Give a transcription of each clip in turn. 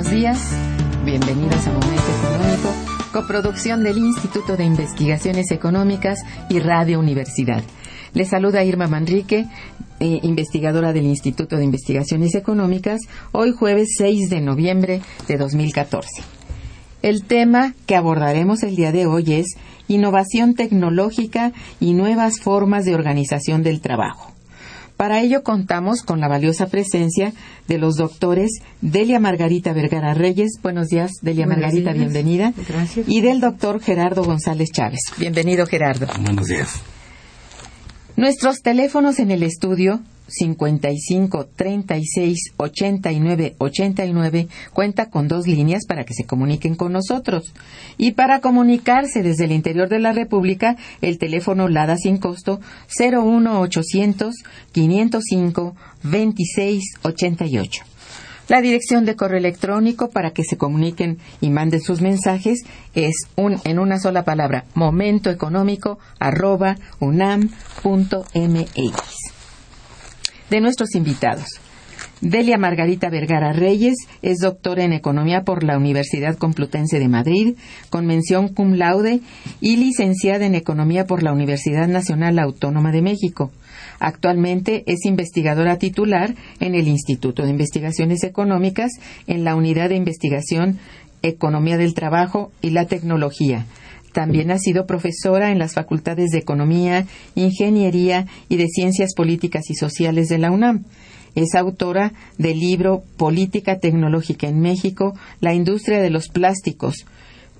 Buenos días, bienvenidos a Momento Económico, coproducción del Instituto de Investigaciones Económicas y Radio Universidad. Les saluda Irma Manrique, eh, investigadora del Instituto de Investigaciones Económicas, hoy jueves 6 de noviembre de 2014. El tema que abordaremos el día de hoy es innovación tecnológica y nuevas formas de organización del trabajo. Para ello contamos con la valiosa presencia de los doctores Delia Margarita Vergara Reyes. Buenos días, Delia Buenos Margarita, días. bienvenida. Gracias. Y del doctor Gerardo González Chávez. Bienvenido, Gerardo. Buenos días. Nuestros teléfonos en el estudio 55 36 89 89 cuenta con dos líneas para que se comuniquen con nosotros. Y para comunicarse desde el interior de la República, el teléfono LADA sin costo 01 800 505 26 88. La dirección de correo electrónico para que se comuniquen y manden sus mensajes es un, en una sola palabra, momentoeconómico arroba unam.mx. De nuestros invitados. Delia Margarita Vergara Reyes es doctora en Economía por la Universidad Complutense de Madrid, con mención cum laude y licenciada en Economía por la Universidad Nacional Autónoma de México. Actualmente es investigadora titular en el Instituto de Investigaciones Económicas en la Unidad de Investigación Economía del Trabajo y la Tecnología. También ha sido profesora en las facultades de Economía, Ingeniería y de Ciencias Políticas y Sociales de la UNAM. Es autora del libro Política Tecnológica en México, la industria de los plásticos,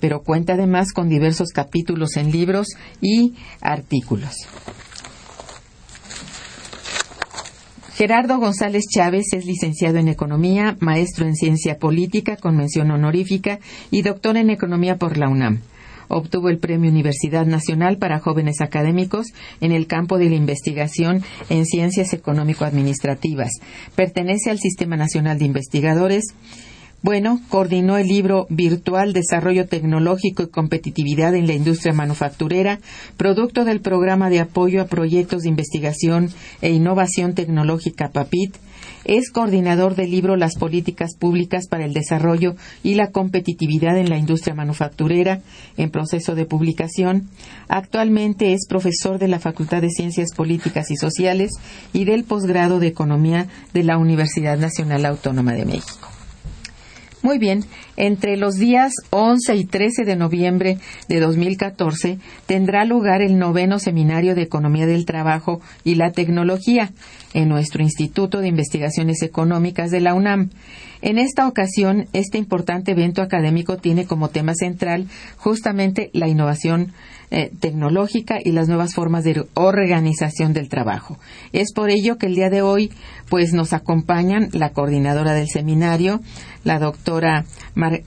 pero cuenta además con diversos capítulos en libros y artículos. Gerardo González Chávez es licenciado en Economía, maestro en Ciencia Política con mención honorífica y doctor en Economía por la UNAM. Obtuvo el Premio Universidad Nacional para Jóvenes Académicos en el campo de la investigación en ciencias económico-administrativas. Pertenece al Sistema Nacional de Investigadores. Bueno, coordinó el libro Virtual Desarrollo Tecnológico y Competitividad en la Industria Manufacturera, producto del Programa de Apoyo a Proyectos de Investigación e Innovación Tecnológica PAPIT. Es coordinador del libro Las Políticas Públicas para el Desarrollo y la Competitividad en la Industria Manufacturera, en proceso de publicación. Actualmente es profesor de la Facultad de Ciencias Políticas y Sociales y del posgrado de Economía de la Universidad Nacional Autónoma de México. Muy bien, entre los días 11 y 13 de noviembre de 2014 tendrá lugar el noveno Seminario de Economía del Trabajo y la Tecnología en nuestro Instituto de Investigaciones Económicas de la UNAM. En esta ocasión, este importante evento académico tiene como tema central justamente la innovación eh, tecnológica y las nuevas formas de organización del trabajo. Es por ello que el día de hoy, pues nos acompañan la coordinadora del seminario, la doctora Mar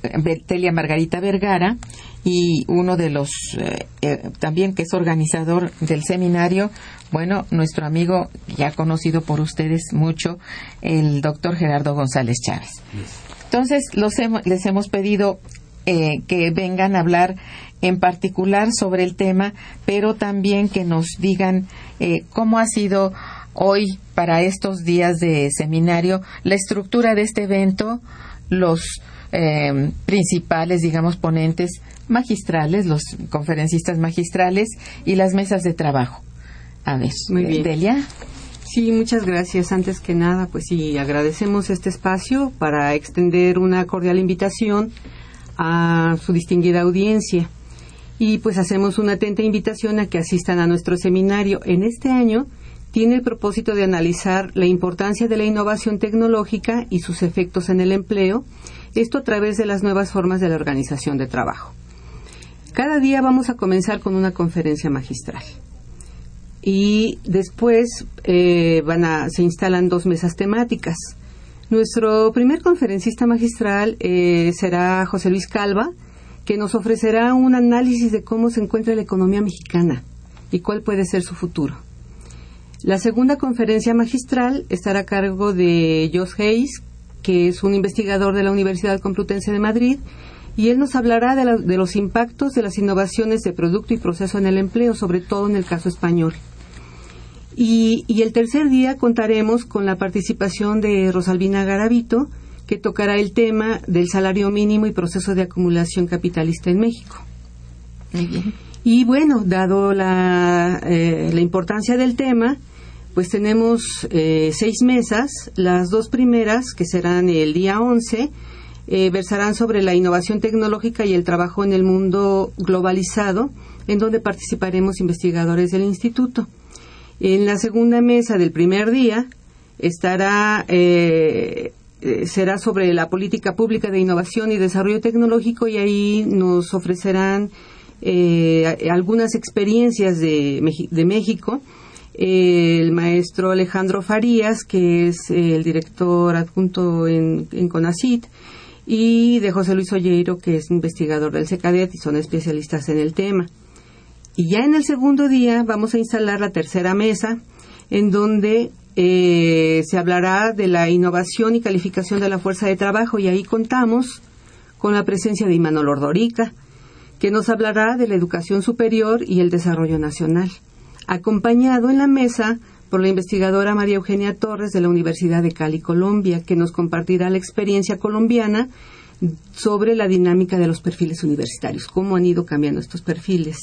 Telia Margarita Vergara, y uno de los eh, eh, también que es organizador del seminario, bueno, nuestro amigo ya conocido por ustedes mucho, el doctor Gerardo González Chávez. Entonces, los les hemos pedido eh, que vengan a hablar en particular sobre el tema, pero también que nos digan cómo ha sido hoy para estos días de seminario la estructura de este evento, los principales, digamos, ponentes magistrales, los conferencistas magistrales y las mesas de trabajo. A ver, Muy bien. Delia. Sí, muchas gracias. Antes que nada, pues sí, agradecemos este espacio para extender una cordial invitación a su distinguida audiencia. Y pues hacemos una atenta invitación a que asistan a nuestro seminario. En este año tiene el propósito de analizar la importancia de la innovación tecnológica y sus efectos en el empleo, esto a través de las nuevas formas de la organización de trabajo. Cada día vamos a comenzar con una conferencia magistral. Y después eh, van a, se instalan dos mesas temáticas. Nuestro primer conferencista magistral eh, será José Luis Calva, que nos ofrecerá un análisis de cómo se encuentra la economía mexicana y cuál puede ser su futuro. La segunda conferencia magistral estará a cargo de Josh Hayes, que es un investigador de la Universidad Complutense de Madrid y él nos hablará de, los impactos de las innovaciones de producto y proceso en el empleo, sobre todo en el caso español. Y, el tercer día contaremos con la participación de Rosalvina Garavito, que tocará el tema del salario mínimo y proceso de acumulación capitalista en México. Muy bien. Y bueno, dado la, eh, importancia del tema, pues tenemos eh, seis mesas, las dos primeras, que serán el día 11, eh, versarán sobre la innovación tecnológica y el trabajo en el mundo globalizado, en donde participaremos investigadores del instituto. En la segunda mesa del primer día estará eh, eh, será sobre la política pública de innovación y desarrollo tecnológico y ahí nos ofrecerán algunas experiencias de, México el maestro Alejandro Farías, que es el director adjunto en, CONACIT, y de José Luis Olleiro, que es investigador del SECADET y son especialistas en el tema. Y ya en el segundo día vamos a instalar la tercera mesa, en donde eh, se hablará de la innovación y calificación de la fuerza de trabajo y ahí contamos con la presencia de Imanol Ordorica, que nos hablará de la educación superior y el desarrollo nacional, acompañado en la mesa por la investigadora María Eugenia Torres de la Universidad de Cali, Colombia, que nos compartirá la experiencia colombiana sobre la dinámica de los perfiles universitarios, cómo han ido cambiando estos perfiles.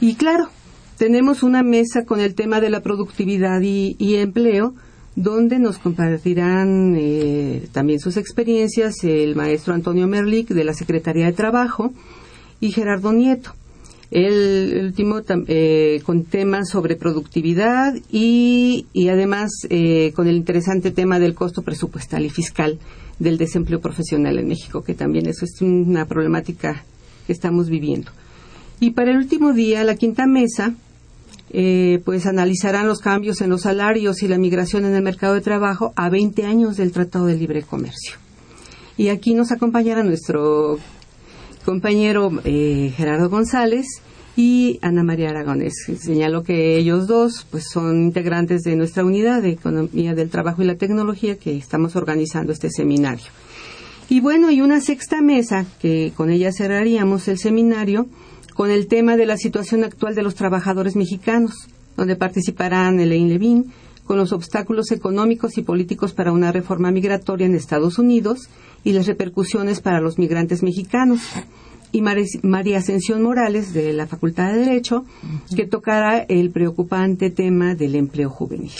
Y claro, tenemos una mesa con el tema de la productividad y, empleo, donde nos compartirán eh, también sus experiencias el maestro Antonio Merlic de la Secretaría de Trabajo y Gerardo Nieto el, último eh, con temas sobre productividad y, además eh, con el interesante tema del costo presupuestal y fiscal del desempleo profesional en México, que también eso es una problemática que estamos viviendo. Y para el último día, la quinta mesa, eh, pues analizarán los cambios en los salarios y la migración en el mercado de trabajo a 20 años del Tratado de Libre Comercio. Y aquí nos acompañará nuestro compañero eh, Gerardo González y Ana María Aragones. Señalo que ellos dos pues son integrantes de nuestra unidad de Economía del Trabajo y la Tecnología que estamos organizando este seminario. Y bueno, y una sexta mesa que con ella cerraríamos el seminario con el tema de la situación actual de los trabajadores mexicanos, donde participarán Elaine Levin con los obstáculos económicos y políticos para una reforma migratoria en Estados Unidos y las repercusiones para los migrantes mexicanos. Y María Ascensión Morales, de la Facultad de Derecho, que tocará el preocupante tema del empleo juvenil.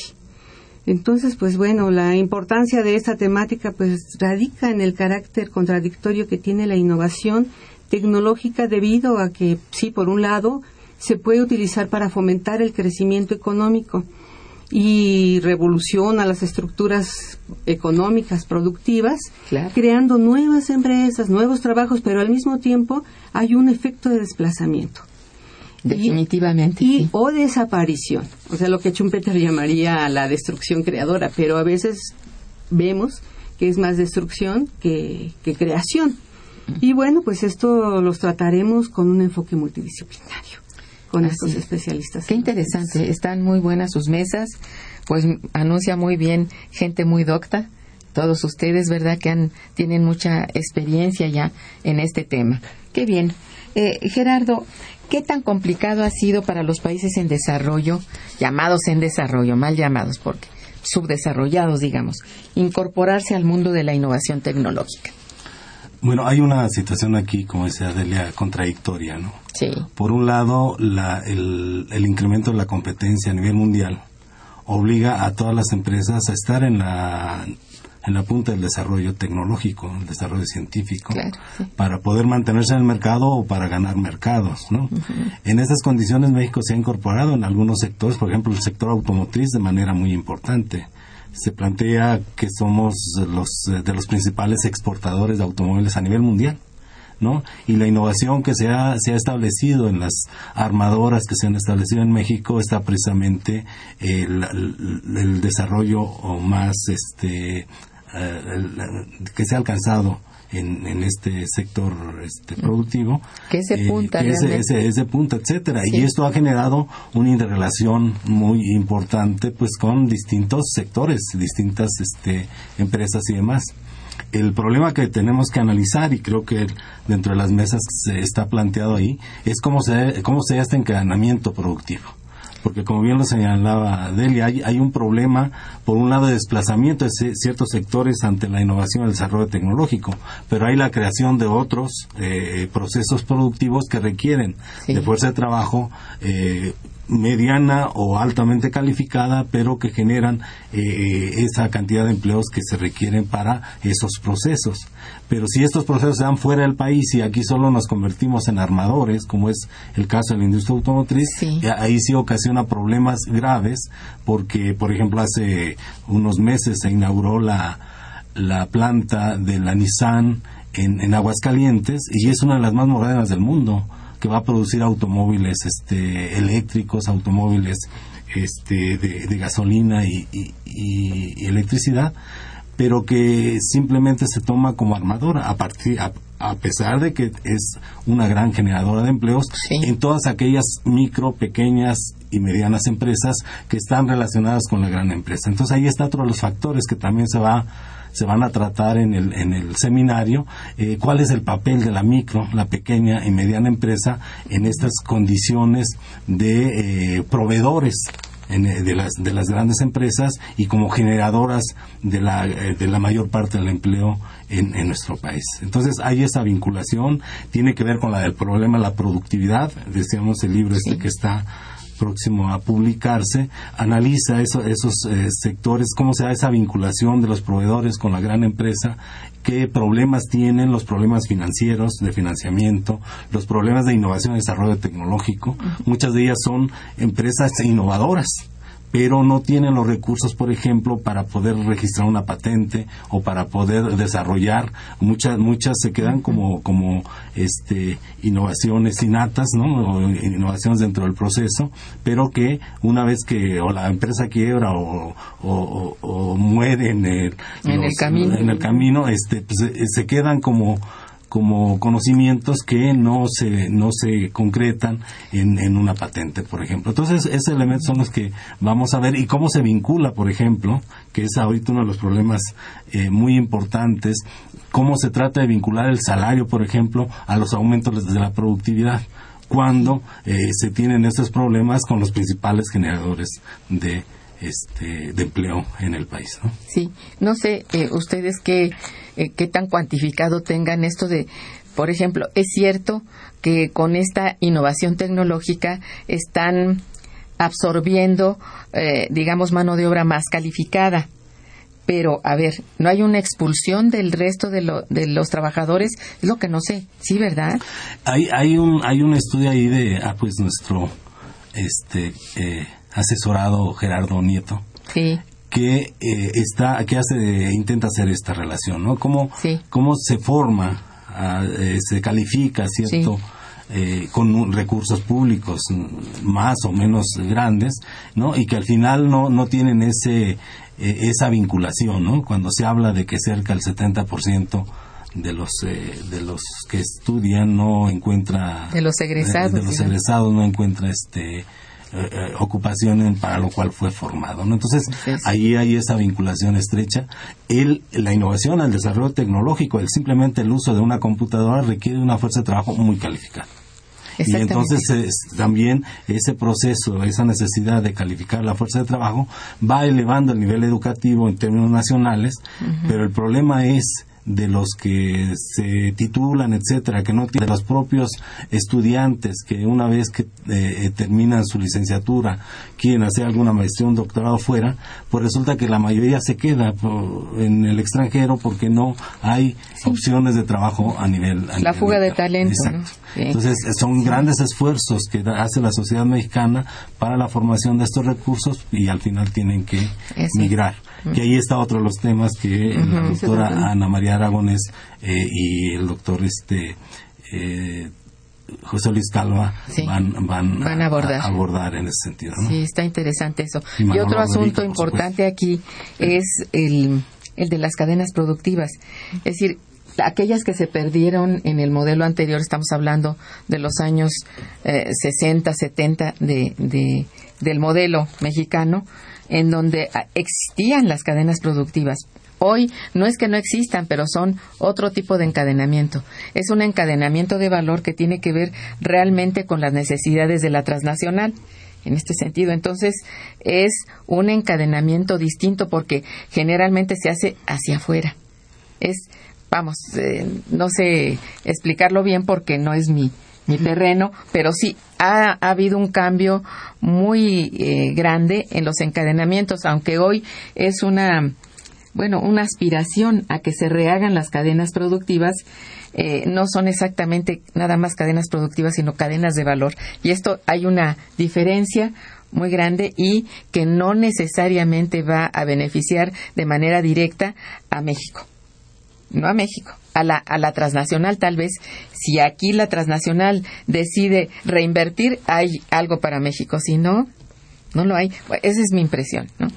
Entonces, pues bueno, la importancia de esta temática pues radica en el carácter contradictorio que tiene la innovación tecnológica debido a que, sí, por un lado, se puede utilizar para fomentar el crecimiento económico y revoluciona las estructuras económicas productivas, Claro. creando nuevas empresas, nuevos trabajos, pero al mismo tiempo hay un efecto de desplazamiento Definitivamente. y sí. o desaparición, o sea, lo que Schumpeter llamaría la destrucción creadora, pero a veces vemos que es más destrucción que, que creación. Y bueno, pues esto los trataremos con un enfoque multidisciplinario, con Así estos es. especialistas. Qué interesante. Están muy buenas sus mesas. Pues anuncia muy bien gente muy docta. Todos ustedes, ¿verdad? Que han, tienen mucha experiencia ya en este tema. Qué bien. Eh, Gerardo, ¿qué tan complicado ha sido para los países en desarrollo, llamados en desarrollo, mal llamados, porque subdesarrollados, digamos, incorporarse al mundo de la innovación tecnológica? Bueno, hay una situación aquí, como decía Delia, contradictoria, ¿no? Sí. Por un lado, la- el, el incremento de la competencia a nivel mundial obliga a todas las empresas a estar en la, en la punta del desarrollo tecnológico, el desarrollo científico, Claro, sí. para poder mantenerse en el mercado o para ganar mercados, ¿no? En estas condiciones México se ha incorporado en algunos sectores, por ejemplo, el sector automotriz de manera muy importante. Se plantea que somos los eh, de los principales exportadores de automóviles a nivel mundial. ¿no? Y la innovación que se ha, se ha establecido en las armadoras que se han establecido en México está precisamente el, el- el desarrollo más este eh, que se ha alcanzado en, en este sector este, productivo Que es de punta, que es, realmente. es- es de punta etcétera Sí. y esto ha generado una interrelación muy importante pues con distintos sectores distintas este empresas y demás el problema que tenemos que analizar y creo que dentro de las mesas se está planteado ahí es cómo se cómo se da este encadenamiento productivo porque como bien lo señalaba Delia, hay, hay un problema, por un lado, de desplazamiento de ci- ciertos sectores ante la innovación y el desarrollo tecnológico, pero hay la creación de otros eh, procesos productivos que requieren Sí. de fuerza de trabajo eh, mediana o altamente calificada, pero que generan eh, esa cantidad de empleos que se requieren para esos procesos. Pero si estos procesos se dan fuera del país y aquí solo nos convertimos en armadores, como es el caso de la industria automotriz, Sí. eh, ahí sí ocasiona problemas graves, porque, por ejemplo, hace unos meses se inauguró la, la planta de la Nissan en, en Aguascalientes y es una de las más modernas del mundo que va a producir automóviles este, eléctricos, automóviles este, de, de gasolina y, y- y- y electricidad, pero que simplemente se toma como armadora a partir a, a pesar de que es una gran generadora de empleos Sí. en todas aquellas micro, pequeñas y medianas empresas que están relacionadas con la gran empresa. Entonces ahí está otro de los factores que también se va se van a tratar en el, en el seminario eh, cuál es el papel de la micro, la pequeña y mediana empresa en estas condiciones de eh, proveedores en, eh, de, las, de las grandes empresas y como generadoras de la, de la mayor parte del empleo en, en nuestro país. Entonces hay esa vinculación, tiene que ver con la del problema de la productividad, decíamos el libro este que está próximo a publicarse, analiza eso- esos eh, sectores, cómo se da esa vinculación de los proveedores con la gran empresa, qué problemas tienen, los problemas financieros, de financiamiento, los problemas de innovación y desarrollo tecnológico. Muchas de ellas son empresas innovadoras pero no tienen los recursos, por ejemplo, para poder registrar una patente o para poder desarrollar. Muchas muchas se quedan como como este innovaciones innatas, ¿no? O innovaciones dentro del proceso, pero que una vez que o la empresa quiebra o, o, o- muere en el, En el camino. en el camino, este pues, se quedan como como conocimientos que no se no se concretan en, en una patente, por ejemplo. Entonces, esos elementos son los que vamos a ver y cómo se vincula, por ejemplo, que es ahorita uno de los problemas eh, muy importantes, cómo se trata de vincular el salario, por ejemplo, a los aumentos de la productividad cuando eh, se tienen estos problemas con los principales generadores de este de empleo en el país, ¿no? Sí, no sé eh, ustedes qué, eh, qué tan cuantificado tengan esto de, por ejemplo, es cierto que con esta innovación tecnológica están absorbiendo, eh, digamos, mano de obra más calificada. Pero, a ver, ¿no hay una expulsión del resto de, lo- de los trabajadores? Es lo que no sé. Sí, ¿verdad? Hay, hay un hay un estudio ahí de ah, pues nuestro este eh, asesorado Gerardo Nieto. Sí. que eh, está que hace intenta hacer esta relación no cómo Sí. cómo se forma ah, eh, se califica cierto Sí. eh, con un- recursos públicos más o menos grandes no y que al final no no tienen ese eh, esa vinculación no cuando se habla de que cerca del 70% de los eh, de los que estudian no encuentra De los egresados, de, los egresados no encuentra este eh, eh, ocupación en- para lo cual fue formado ¿no? entonces ahí hay esa vinculación estrecha. El la innovación el desarrollo tecnológico el simplemente el uso de una computadora requiere una fuerza de trabajo muy calificada. Y entonces es- también ese proceso, esa necesidad de calificar la fuerza de trabajo va elevando el nivel educativo en términos nacionales, pero el problema es de los que se titulan, etcétera, que no tienen de los propios estudiantes que una vez que eh, terminan su licenciatura quieren hacer alguna maestría, un doctorado fuera, pues resulta que la mayoría se queda por- en el extranjero porque no hay opciones de trabajo a nivel a La nivel fuga de talento, Exacto. ¿no? Sí. Entonces eh, son grandes esfuerzos que hace la sociedad mexicana para la formación de estos recursos y al final tienen que Eso. migrar. Que ahí está otro de los temas que la Ujú. doctora Ana María Aragones eh, y el doctor este eh, José Luis Calva Sí. van, van, Van a abordar. abordar en ese sentido. ¿no? Sí, está interesante eso. Y otro asunto por importante aquí es el, el de las cadenas productivas. Es decir, aquellas que se perdieron en el modelo anterior, estamos hablando de los años eh, 60, 70 de, de- del modelo mexicano, en donde ah, existían las cadenas productivas. Hoy no es que no existan, pero son otro tipo de encadenamiento. Es un encadenamiento de valor que tiene que ver realmente con las necesidades de la transnacional en este sentido. Entonces, es un encadenamiento distinto porque generalmente se hace hacia afuera. Es, vamos, eh, no sé explicarlo bien porque no es mi, mi terreno, pero sí ha, ha habido un cambio muy eh, grande en los encadenamientos, aunque hoy es una, bueno, una aspiración a que se rehagan las cadenas productivas, eh, no son exactamente nada más cadenas productivas, sino cadenas de valor. Y esto hay una diferencia muy grande y que no necesariamente va a beneficiar de manera directa a México. No a México, a la, a la transnacional tal vez. Si aquí la transnacional decide reinvertir, hay algo para México. Si no, no lo hay. Esa es mi impresión, ¿no?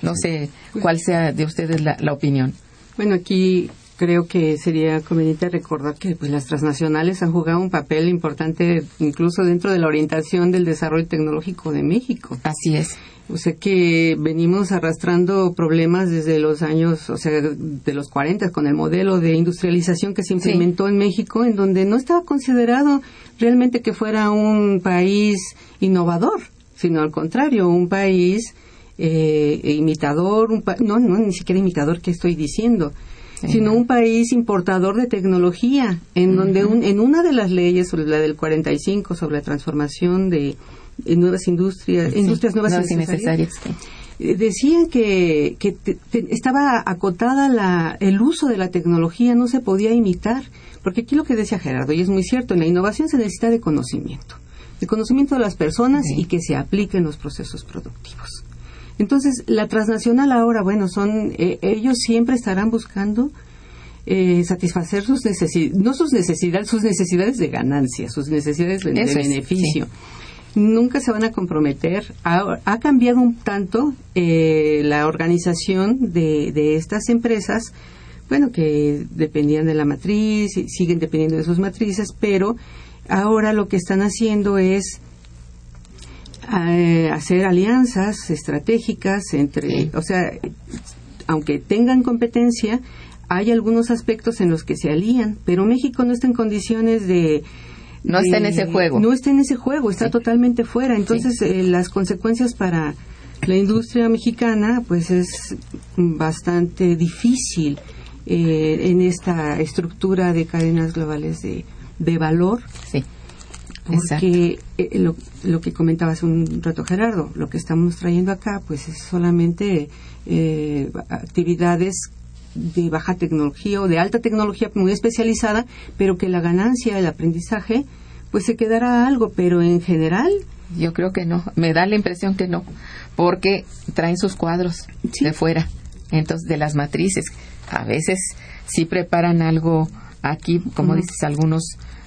No sé cuál sea de ustedes la, la opinión. Bueno, aquí creo que sería conveniente recordar que pues, las transnacionales han jugado un papel importante incluso dentro de la orientación del desarrollo tecnológico de México. Así es. O sea que venimos arrastrando problemas desde los años, o sea, de los 40 con el modelo de industrialización que se implementó en México, en donde no estaba considerado realmente que fuera un país innovador, sino al contrario, un país eh, imitador, un pa- no, no, ni siquiera imitador, ¿qué estoy diciendo? sino un país importador de tecnología, en donde un- en una de las leyes, sobre la del 45, sobre la transformación de, de nuevas industrias, Sí, industrias nuevas, nuevas y necesarias, necesarias. eh, decían que, que te- te- estaba acotada la, el uso de la tecnología, no se podía imitar, porque aquí lo que decía Gerardo, y es muy cierto, en la innovación se necesita de conocimiento, de conocimiento de las personas Sí. y que se aplique en los procesos productivos. Entonces, la transnacional ahora, bueno, son eh, ellos siempre estarán buscando eh, satisfacer sus necesidades, no sus necesidades, sus necesidades de ganancia, sus necesidades de, beneficio. Nunca se van a comprometer. Ha, ha cambiado un tanto eh, la organización de, de estas empresas, bueno, que dependían de la matriz, y siguen dependiendo de sus matrices, pero ahora lo que están haciendo es eh, hacer alianzas estratégicas entre, Sí. o sea, aunque tengan competencia, hay algunos aspectos en los que se alían, pero México no está en condiciones de No está en ese juego. No está en ese juego, está Sí. totalmente fuera. Entonces, eh, las consecuencias para la industria mexicana, pues es bastante difícil eh, en esta estructura de cadenas globales de, de valor Sí. Porque eh, lo, lo que comentaba hace un rato Gerardo, lo que estamos trayendo acá pues es solamente eh, actividades de baja tecnología o de alta tecnología muy especializada, pero que la ganancia, el aprendizaje, pues se quedará algo, pero en general yo creo que no. Me da la impresión que no, porque traen sus cuadros de fuera, entonces de las matrices. A veces sí preparan algo aquí, como dices, algunos,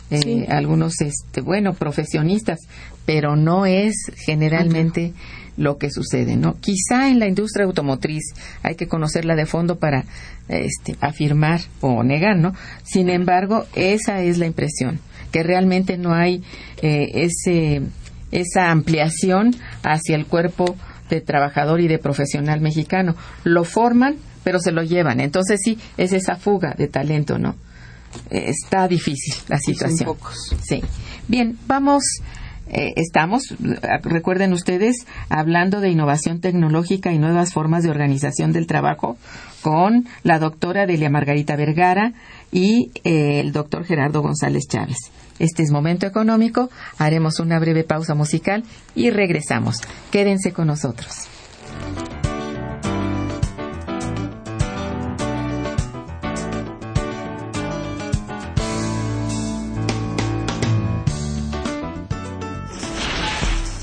eh, algunos, este, bueno, profesionistas, pero no es generalmente lo que sucede, ¿no? Quizá en la industria automotriz hay que conocerla de fondo para este, afirmar o negar, ¿no? Sin embargo, esa es la impresión, que realmente no hay eh, ese, esa ampliación hacia el cuerpo de trabajador y de profesional mexicano. Lo forman, pero se lo llevan. Entonces sí, es esa fuga de talento, ¿no? está difícil la situación. Sí. Bien, vamos eh, estamos, recuerden ustedes, hablando de innovación tecnológica y nuevas formas de organización del trabajo con la doctora Delia Margarita Vergara y eh, el doctor Gerardo González Chávez. Este es Momento Económico, haremos una breve pausa musical y regresamos. Quédense con nosotros.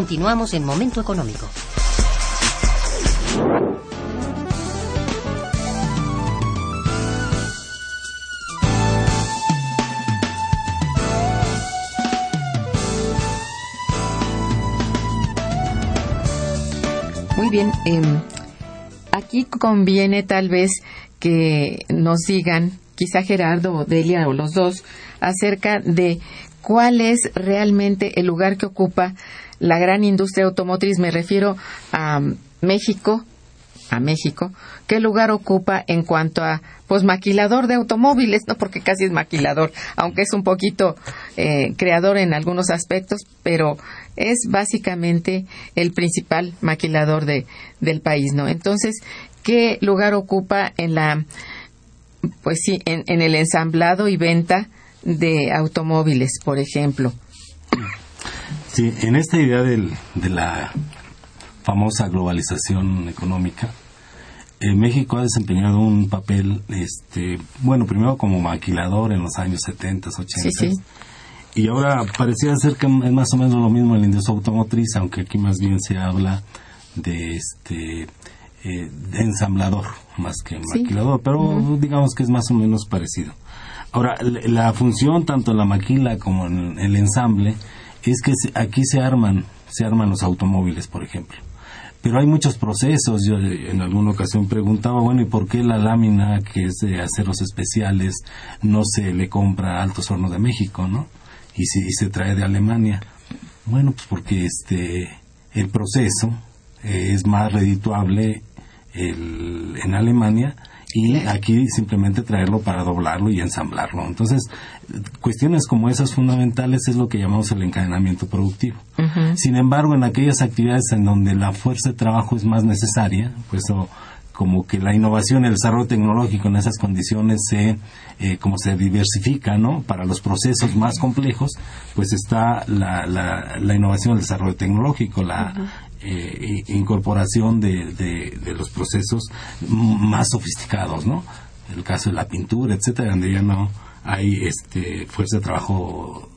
Continuamos en Momento Económico. Muy bien, em, aquí conviene tal vez que nos digan, quizá Gerardo o Delia o los dos, acerca de cuál es realmente el lugar que ocupa la gran industria automotriz, me refiero a México, a México, ¿qué lugar ocupa en cuanto a pues maquilador de automóviles? No porque casi es maquilador, aunque es un poquito eh, creador en algunos aspectos, pero es básicamente el principal maquilador de, del país, ¿no? Entonces, ¿qué lugar ocupa en la pues sí, en, en el ensamblado y venta de automóviles, por ejemplo? Sí, en esta idea del, de la famosa globalización económica, eh, México ha desempeñado un papel, este, bueno, primero como maquilador en los años 70, 80. Y ahora parecía ser que es más o menos lo mismo en la industria automotriz, aunque aquí más bien se habla de este eh, ensamblador más que maquilador, pero digamos que es más o menos parecido. Ahora, la función tanto en la maquila como en el ensamble es que aquí se arman, se arman los automóviles, por ejemplo. Pero hay muchos procesos. Yo en alguna ocasión preguntaba, bueno, ¿y por qué la lámina que es de aceros especiales no se le compra a Altos Hornos de México, no? Y, si, se trae de Alemania. Bueno, pues porque este el proceso es más redituable en Alemania y aquí simplemente traerlo para doblarlo y ensamblarlo. Entonces, cuestiones como esas fundamentales es lo que llamamos el encadenamiento productivo. Sin embargo, en aquellas actividades en donde la fuerza de trabajo es más necesaria, pues como que la innovación, el desarrollo tecnológico en esas condiciones se, eh, como se diversifica, ¿no? Para los procesos más complejos, pues está la, la, innovación, el desarrollo tecnológico, la eh, incorporación de, de, los procesos más sofisticados, ¿no? El caso de la pintura, etcétera, donde ya no hay este fuerza de trabajo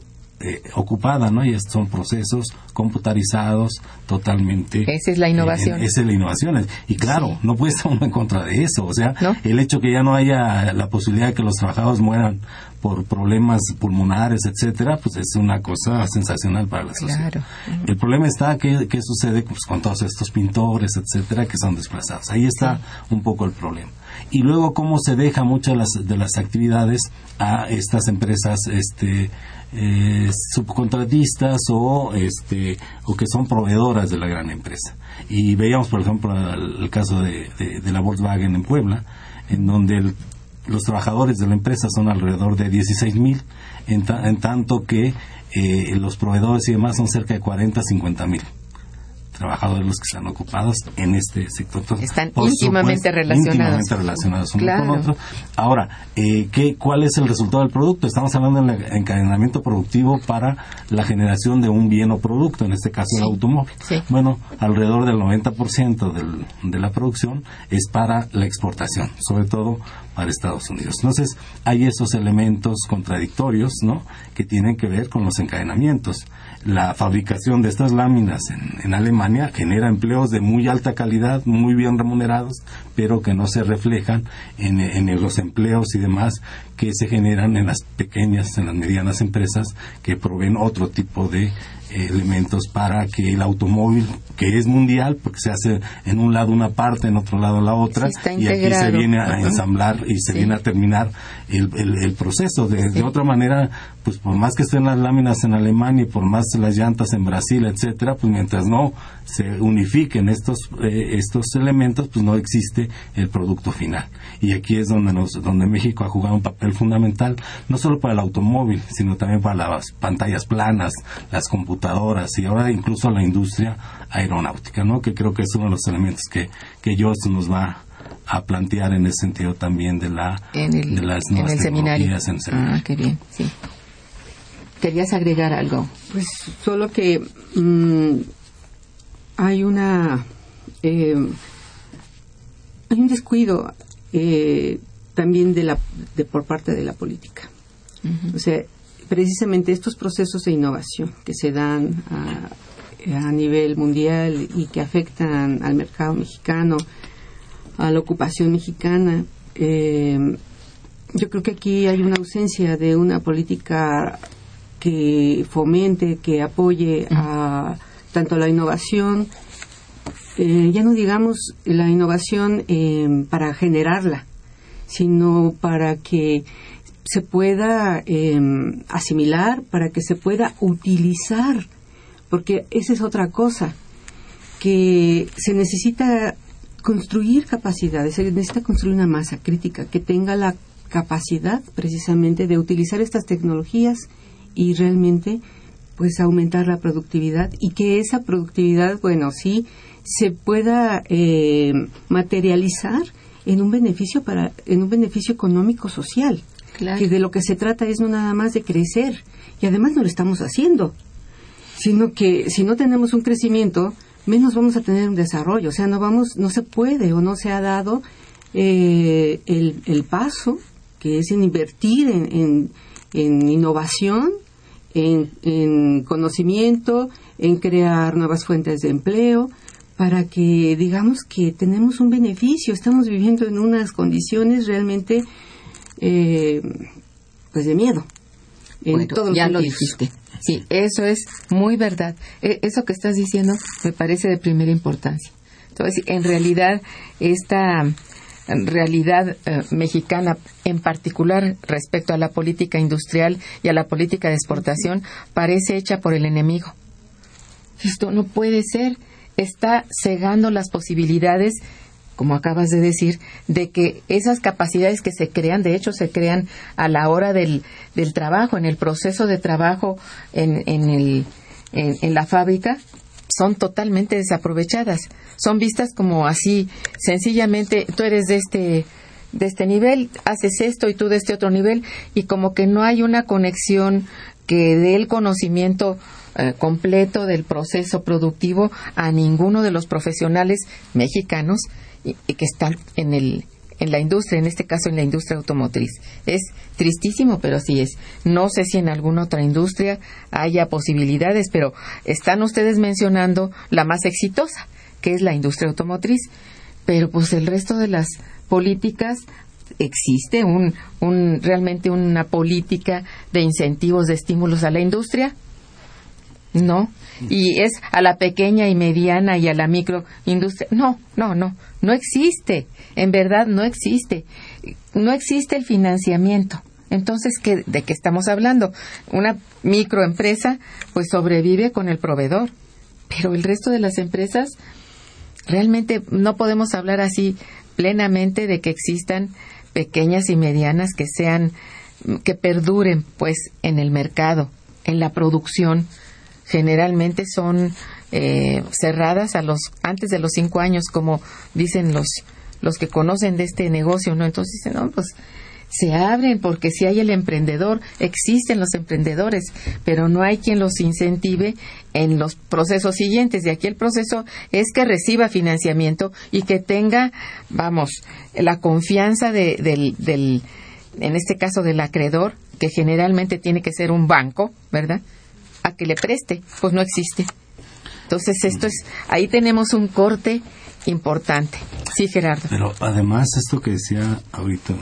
eh, ocupada, ¿no? Y son procesos computarizados totalmente. Esa es la innovación. esa es la innovación. Y claro, no puede estar uno en contra de eso. O sea, el hecho que ya no haya la posibilidad de que los trabajadores mueran por problemas pulmonares, etcétera, pues es una cosa sensacional para la sociedad. Claro. El problema está que, qué sucede pues, con todos estos pintores, etcétera, que son desplazados. Ahí está un poco el problema y luego cómo se deja muchas de las, de las actividades a estas empresas este eh, subcontratistas o este o que son proveedoras de la gran empresa y veíamos por ejemplo el, caso de, la Volkswagen en Puebla en donde los trabajadores de la empresa son alrededor de 16 mil en, tanto que eh, los proveedores y demás son cerca de 40 50 mil trabajadores los que están ocupados en este sector. están íntimamente relacionados. Íntimamente relacionados uno con otro. Ahora, eh, ¿qué, ¿cuál es el resultado del producto? Estamos hablando del encadenamiento productivo para la generación de un bien o producto, en este caso el automóvil. Bueno, alrededor del 90% del, de la producción es para la exportación, sobre todo para Estados Unidos. Entonces, hay esos elementos contradictorios, ¿no?, que tienen que ver con los encadenamientos la fabricación de estas láminas en, Alemania genera empleos de muy alta calidad, muy bien remunerados, pero que no se reflejan en, en, los empleos y demás que se generan en las pequeñas, en las medianas empresas que proveen otro tipo de elementos para que el automóvil, que es mundial, porque se hace en un lado una parte, en otro lado la otra, y aquí se viene a ensamblar y se viene a terminar el, el, proceso. De, otra manera, pues por más que estén las láminas en Alemania y por más las llantas en Brasil, etcétera, pues mientras no se unifiquen estos, eh, estos elementos, pues no existe el producto final. Y aquí es donde, nos, donde México ha jugado un papel fundamental, no solo para el automóvil, sino también para las pantallas planas, las computadoras y ahora incluso la industria aeronáutica, ¿no? que creo que es uno de los elementos que, que nos va a plantear en ese sentido también de, la, de las nuevas en el seminario. Ah, qué bien, sí. ¿Querías agregar algo? Pues solo que mm, hay una eh, hay un descuido eh, también de la de, por parte de la política. O sea precisamente estos procesos de innovación que se dan a, a nivel mundial y que afectan al mercado mexicano a la ocupación mexicana eh, yo creo que aquí hay una ausencia de una política que fomente que apoye a tanto la innovación, eh, ya no digamos la innovación eh, para generarla, sino para que se pueda eh, asimilar, para que se pueda utilizar, porque esa es otra cosa, que se necesita construir capacidades, se necesita construir una masa crítica que tenga la capacidad precisamente de utilizar estas tecnologías y realmente pues aumentar la productividad y que esa productividad, bueno, sí, se pueda eh, materializar en un beneficio para en un beneficio económico social. Que de lo que se trata es no nada más de crecer. Y además no lo estamos haciendo sino que si no tenemos un crecimiento menos vamos a tener un desarrollo. O sea no vamos no se puede o no se ha dado eh, el, el, paso que es en invertir en, en innovación en, conocimiento, en crear nuevas fuentes de empleo, para que digamos que tenemos un beneficio. Estamos viviendo en unas condiciones realmente eh, pues de miedo. En ya lo dijiste. Sí, eso es muy verdad. E, eso que estás diciendo me parece de primera importancia. Entonces, en realidad, esta realidad eh, mexicana, en particular respecto a la política industrial y a la política de exportación, parece hecha por el enemigo. Esto no puede ser. Está cegando las posibilidades como acabas de decir, de que esas capacidades que se crean, de hecho, se crean a la hora del, del trabajo, en el proceso de trabajo en, en, el, en, la fábrica, son totalmente desaprovechadas. Son vistas como así, sencillamente, tú eres de este de este nivel, haces esto y tú de este otro nivel, y como que no hay una conexión que dé el conocimiento eh, completo del proceso productivo a ninguno de los profesionales mexicanos y, que están en el en la industria, en este caso en la industria automotriz. Es tristísimo, pero sí es. No sé si en alguna otra industria haya posibilidades, pero están ustedes mencionando la más exitosa, que es la industria automotriz. Pero pues el resto de las políticas existe un, un realmente una política de incentivos, de estímulos a la industria. No, y es a la pequeña y mediana y a la microindustria. No, no, no, no existe. En verdad no existe. No existe el financiamiento. Entonces, ¿qué, ¿de qué estamos hablando? Una microempresa pues sobrevive con el proveedor, pero el resto de las empresas realmente no podemos hablar así plenamente de que existan pequeñas y medianas que sean que perduren pues en el mercado, en la producción generalmente son eh, cerradas a los antes de los cinco años, como dicen los los que conocen de este negocio, ¿no? Entonces dicen, no, pues se abren porque si hay el emprendedor, existen los emprendedores, pero no hay quien los incentive en los procesos siguientes. Y aquí el proceso es que reciba financiamiento y que tenga, vamos, la confianza de, del, del, en este caso del acreedor, que generalmente tiene que ser un banco, ¿verdad? a que le preste, pues no existe. Entonces esto es, ahí tenemos un corte importante. Sí, Gerardo. Pero además esto que decía ahorita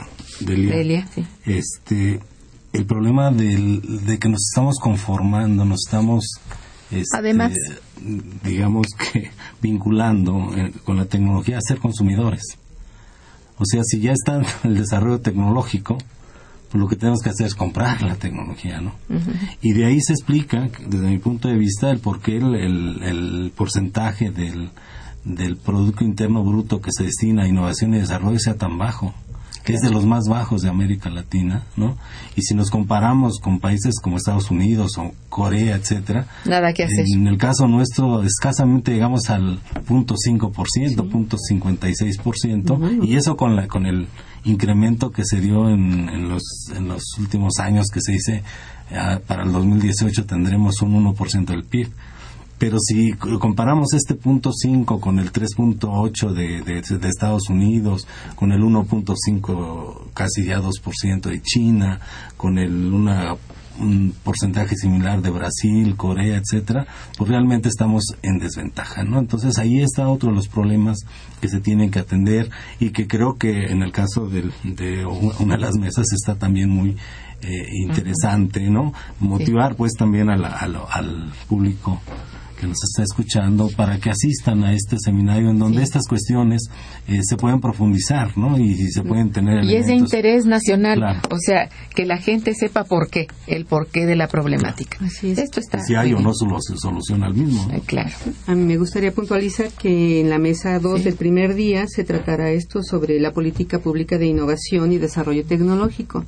Delia, este, el problema del, de que nos estamos conformando, nos estamos, este, además, digamos que vinculando eh, con la tecnología a ser consumidores. O sea, si ya está el desarrollo tecnológico, pues lo que tenemos que hacer es comprar la tecnología, ¿no? Y de ahí se explica, desde mi punto de vista, el por qué el, porcentaje del, del Producto Interno Bruto que se destina a innovación y desarrollo sea tan bajo que es de los más bajos de América Latina, ¿no? Y si nos comparamos con países como Estados Unidos o Corea, etcétera, nada que hacer. En el caso nuestro, escasamente llegamos al punto cinco por ciento, punto cincuenta y seis por ciento, y eso con la con el incremento que se dio en, en los en los últimos años que se dice ah, para el 2018 tendremos un 1% del PIB pero si comparamos este punto 5 con el 3.8 de, de, Estados Unidos, con el 1.5 casi ya 2% de China, con el una, un porcentaje similar de Brasil, Corea, etcétera, pues realmente estamos en desventaja, ¿no? Entonces ahí está otro de los problemas que se tienen que atender y que creo que en el caso de, de una de las mesas está también muy eh, interesante, ¿no? Motivar pues también a al público que nos está escuchando para que asistan a este seminario en donde estas cuestiones eh, se pueden profundizar, ¿no? Y, se pueden tener. Y es de interés nacional, o sea, que la gente sepa por qué, el porqué de la problemática. Esto está. Si hay o no solución al mismo. Claro. A mí me gustaría puntualizar que en la mesa 2 del primer día se tratará esto sobre la política pública de innovación y desarrollo tecnológico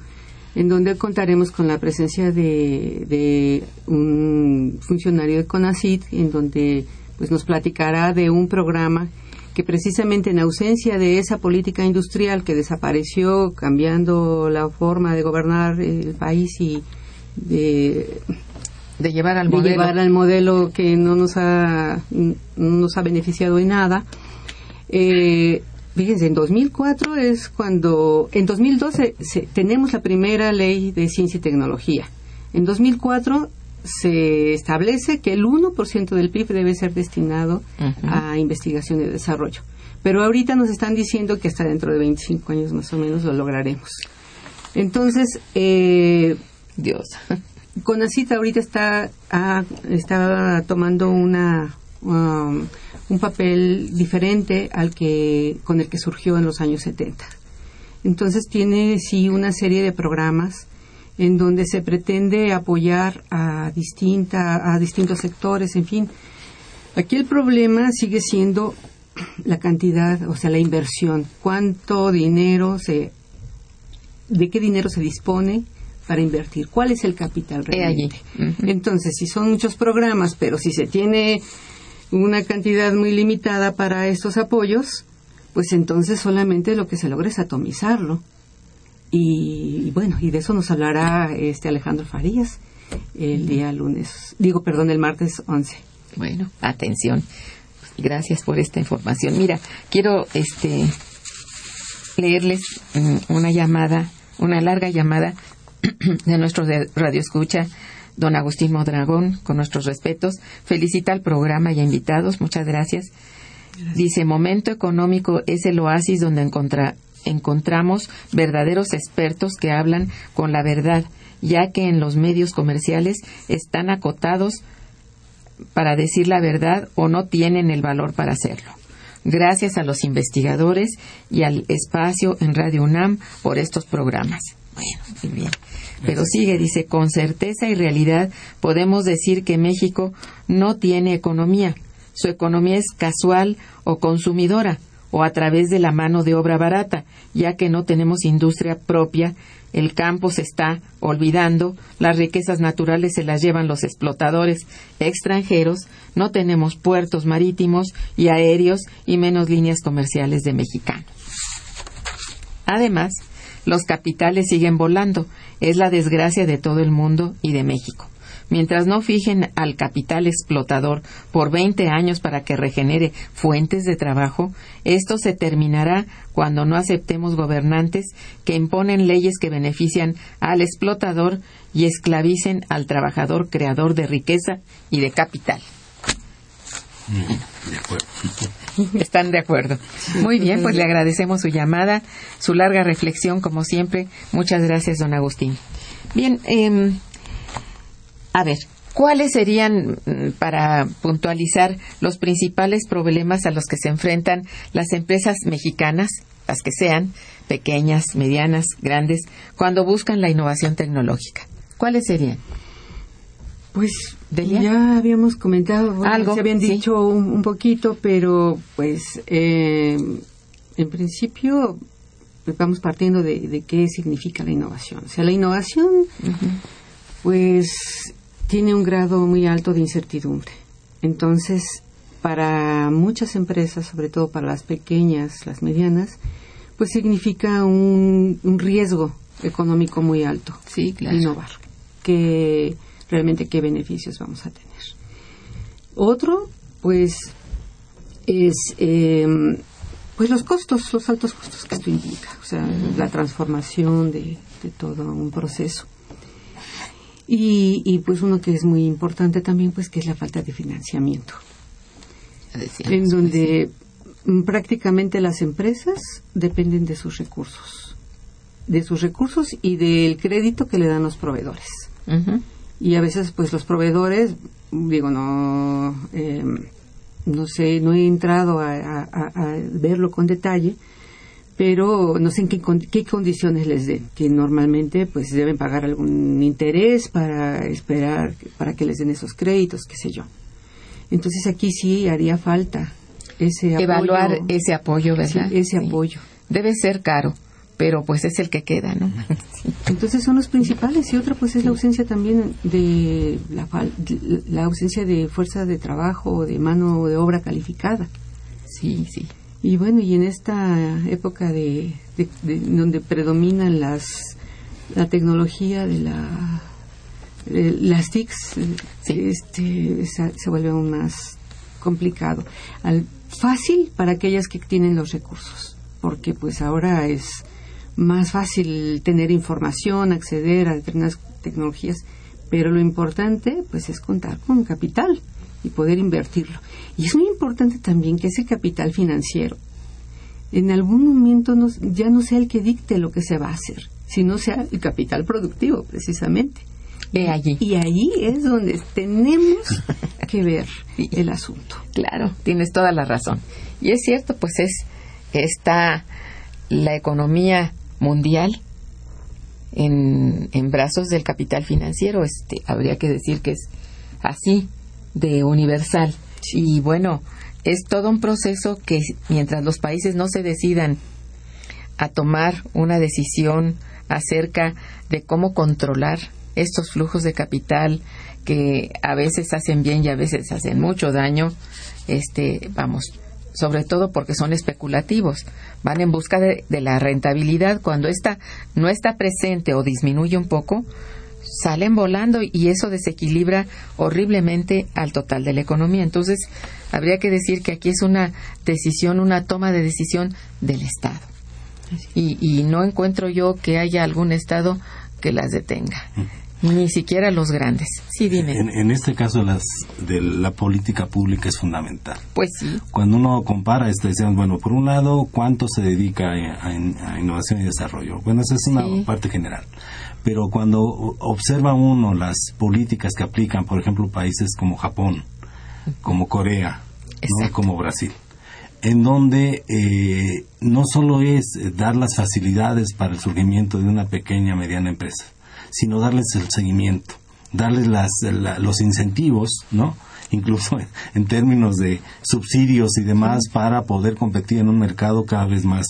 en donde contaremos con la presencia de, un funcionario de CONACIT, en donde pues nos platicará de un programa que precisamente en ausencia de esa política industrial que desapareció cambiando la forma de gobernar el país y de, llevar al modelo. llevar al modelo que no nos ha no nos ha beneficiado en nada eh, Fíjense, en 2004 es cuando, en 2012 tenemos la primera ley de ciencia y tecnología. En 2004 se establece que el 1% del PIB debe ser destinado a investigación y desarrollo. Pero ahorita nos están diciendo que hasta dentro de 25 años más o menos lo lograremos. Entonces, eh, Dios. Conacita ahorita está, ah, está tomando una Um, un papel diferente al que con el que surgió en los años 70. Entonces tiene sí una serie de programas en donde se pretende apoyar a distinta a distintos sectores, en fin. Aquí el problema sigue siendo la cantidad, o sea, la inversión, cuánto dinero se, de qué dinero se dispone para invertir, cuál es el capital realmente. Entonces, si son muchos programas, pero si se tiene una cantidad muy limitada para estos apoyos, pues entonces solamente lo que se logra es atomizarlo. Y, bueno, y de eso nos hablará este Alejandro Farías el día lunes, digo, perdón, el martes 11. Bueno, atención. Gracias por esta información. Mira, quiero este leerles mm, una llamada, una larga llamada de nuestro radio escucha, don Agustín Modragón, con nuestros respetos. Felicita al programa y a invitados. Muchas gracias. Dice, momento económico es el oasis donde encontramos verdaderos expertos que hablan con la verdad, ya que en los medios comerciales están acotados para decir la verdad o no tienen el valor para hacerlo. Gracias a los investigadores y al espacio en Radio UNAM por estos programas. Bueno, muy bien. Pero sigue, dice, con certeza y realidad podemos decir que México no tiene economía. Su economía es casual o consumidora o a través de la mano de obra barata, ya que no tenemos industria propia, el campo se está olvidando, las riquezas naturales se las llevan los explotadores extranjeros, no tenemos puertos marítimos y aéreos y menos líneas comerciales de mexicanos. Además, los capitales siguen volando. Es la desgracia de todo el mundo y de México. Mientras no fijen al capital explotador por 20 años para que regenere fuentes de trabajo, esto se terminará cuando no aceptemos gobernantes que imponen leyes que benefician al explotador y esclavicen al trabajador creador de riqueza y de capital. Están de acuerdo. Muy bien, pues le agradecemos su llamada, su larga reflexión, como siempre. Muchas gracias, don Agustín. Bien, eh, a ver, ¿cuáles serían, mm, para puntualizar, los principales problemas a los que se enfrentan las empresas mexicanas, las que sean, pequeñas, medianas, grandes, cuando buscan la innovación tecnológica? ¿Cuáles serían? Pues ya habíamos comentado, algo, se habían dicho un, poquito, pero pues eh, en principio pues, vamos partiendo de, qué significa la innovación. O sea, la innovación, pues tiene un grado muy alto de incertidumbre. Entonces, para muchas empresas, sobre todo para las pequeñas, las medianas, pues significa un, un riesgo económico muy alto. Sí, claro. Innovar. Que realmente qué beneficios vamos a tener. Otro, pues, es em, pues los costos, los altos costos que esto implica, o sea, la transformación de, todo un proceso. Y, y, pues uno que es muy importante también, pues que es la falta de financiamiento, en donde prácticamente las empresas dependen de sus recursos, de sus recursos y del crédito que le dan los proveedores y a veces pues los proveedores digo no eh, no sé no he entrado a, verlo con detalle pero no sé en qué, qué condiciones les den que normalmente pues deben pagar algún interés para esperar para que les den esos créditos qué sé yo. Entonces aquí sí haría falta ese evaluar ese apoyo verdad ese apoyo. Debe ser caro pero pues es el que queda, ¿no? Entonces son los principales y otra pues es la ausencia también de la, la ausencia de fuerza de trabajo o de mano de obra calificada. Sí, sí. Y bueno, y en esta época de, donde predominan las la tecnología de la las TICs, este, se, vuelve aún más complicado. Al, fácil para aquellas que tienen los recursos, porque pues ahora es más fácil tener información, acceder a determinadas tecnologías, pero lo importante pues es contar con capital y poder invertirlo. Y es muy importante también que ese capital financiero en algún momento ya no sea el que dicte lo que se va a hacer, sino sea el capital productivo precisamente. Y, allí. y ahí es donde tenemos que ver el asunto. Claro, tienes toda la razón. Y es cierto, pues es está la economía mundial en, en brazos del capital financiero. Este, habría que decir que es así de universal. Y bueno, es todo un proceso que mientras los países no se decidan a tomar una decisión acerca de cómo controlar estos flujos de capital que a veces hacen bien y a veces hacen mucho daño, este, vamos, sobre todo porque son especulativos, van en busca de, de la rentabilidad cuando esta no está presente o disminuye un poco, salen volando y eso desequilibra horriblemente al total de la economía. Entonces, habría que decir que aquí es una decisión, una toma de decisión del Estado. Y, y no encuentro yo que haya algún Estado que las detenga. Ni siquiera los grandes. Sí, dime. En, en este caso, las, de la política pública es fundamental. Pues sí. Cuando uno compara, este, decían, bueno, por un lado, ¿cuánto se dedica a, a- a innovación y desarrollo? Bueno, esa es una Sí. parte general. Pero cuando observa uno las políticas que aplican, por ejemplo, países como Japón, como Corea, ¿no? Como Brasil, en donde eh, no solo es dar las facilidades para el surgimiento de una pequeña mediana empresa, sino darles el seguimiento, darles las, la- los incentivos, ¿no? Incluso en, términos de subsidios y demás para poder competir en un mercado cada vez más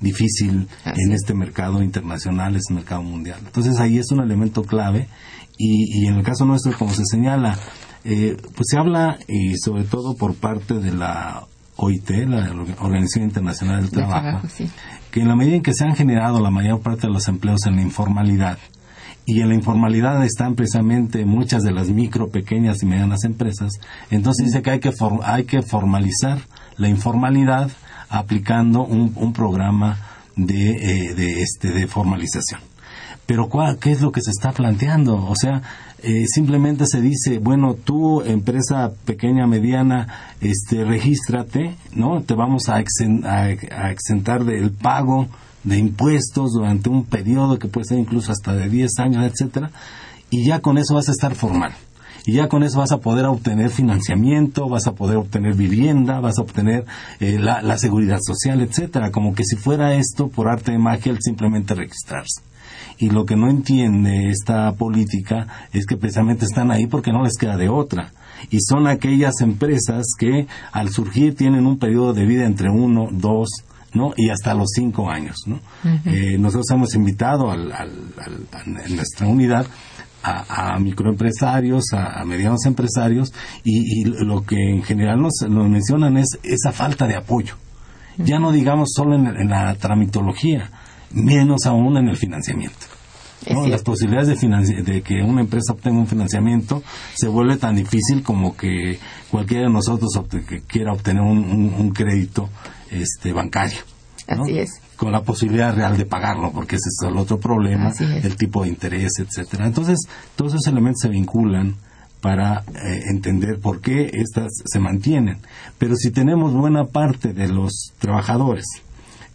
difícil Así en es. este mercado internacional, este mercado mundial. Entonces ahí es un elemento clave y, y en el caso nuestro, como se señala, eh, pues se habla y sobre todo por parte de la OIT, la Organización Internacional del De Trabajo, trabajo, sí. que en la medida en que se han generado la mayor parte de los empleos en la informalidad, y en la informalidad están precisamente muchas de las micro, pequeñas y medianas empresas, entonces dice que hay que, for- hay que formalizar la informalidad aplicando un, un programa de, eh, de, este, de formalización. Pero ¿cuál- ¿qué es lo que se está planteando? O sea, eh, simplemente se dice, bueno, tú, empresa pequeña, mediana, este, regístrate, ¿no? Te vamos a, exen- a- a exentar del pago de impuestos durante un periodo que puede ser incluso hasta de 10 años, etcétera, y ya con eso vas a estar formal. Y ya con eso vas a poder obtener financiamiento, vas a poder obtener vivienda, vas a obtener eh, la, la seguridad social, etcétera. Como que si fuera esto por arte de magia el simplemente registrarse. Y lo que no entiende esta política es que precisamente están ahí porque no les queda de otra. Y son aquellas empresas que al surgir tienen un periodo de vida entre uno, dos, ¿no? Y hasta los cinco años, ¿no? Eh, nosotros hemos invitado al, al- al- a en nuestra unidad a, a microempresarios, a, a medianos empresarios, y, y lo que en general nos, nos mencionan es esa falta de apoyo. Ya no digamos solo en, en la tramitología, menos aún en el financiamiento. ¿no? Las posibilidades de, financi- de que una empresa obtenga un financiamiento se vuelve tan difícil como que cualquiera de nosotros obte- que quiera obtener un, un- un crédito este, bancario. ¿no? Así es. Con la posibilidad real de pagarlo, porque ese es el otro problema, el tipo de interés, etcétera. Entonces, todos esos elementos se vinculan para eh, entender por qué estas se mantienen. Pero si tenemos buena parte de los trabajadores